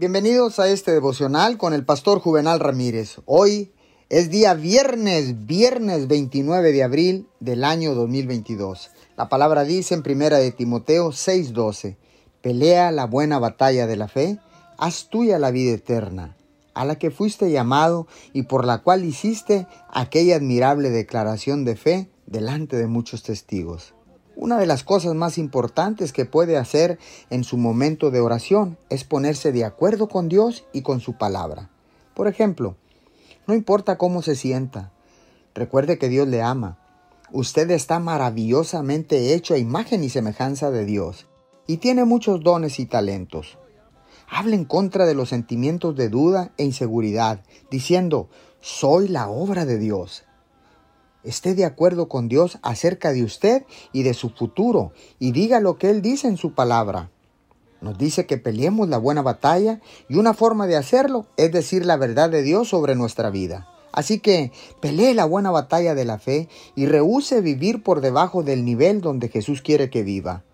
Bienvenidos a este devocional con el pastor Juvenal Ramírez. Hoy es día viernes, viernes 29 de abril del año 2022. La palabra dice en primera de Timoteo 6:12, pelea la buena batalla de la fe, haz tuya la vida eterna, a la que fuiste llamado y por la cual hiciste aquella admirable declaración de fe delante de muchos testigos. Una de las cosas más importantes que puede hacer en su momento de oración es ponerse de acuerdo con Dios y con su palabra. Por ejemplo, no importa cómo se sienta, recuerde que Dios le ama. Usted está maravillosamente hecho a imagen y semejanza de Dios y tiene muchos dones y talentos. Hable en contra de los sentimientos de duda e inseguridad, diciendo, soy la obra de Dios esté de acuerdo con Dios acerca de usted y de su futuro y diga lo que Él dice en su palabra. Nos dice que peleemos la buena batalla y una forma de hacerlo es decir la verdad de Dios sobre nuestra vida. Así que pelee la buena batalla de la fe y rehúse vivir por debajo del nivel donde Jesús quiere que viva.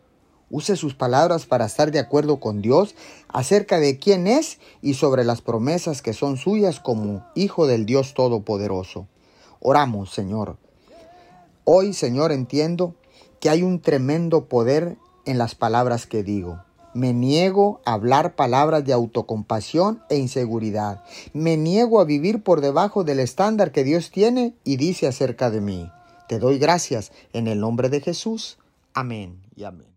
Use sus palabras para estar de acuerdo con Dios acerca de quién es y sobre las promesas que son suyas como Hijo del Dios Todopoderoso. Oramos, Señor. Hoy, Señor, entiendo que hay un tremendo poder en las palabras que digo. Me niego a hablar palabras de autocompasión e inseguridad. Me niego a vivir por debajo del estándar que Dios tiene y dice acerca de mí. Te doy gracias en el nombre de Jesús. Amén y amén.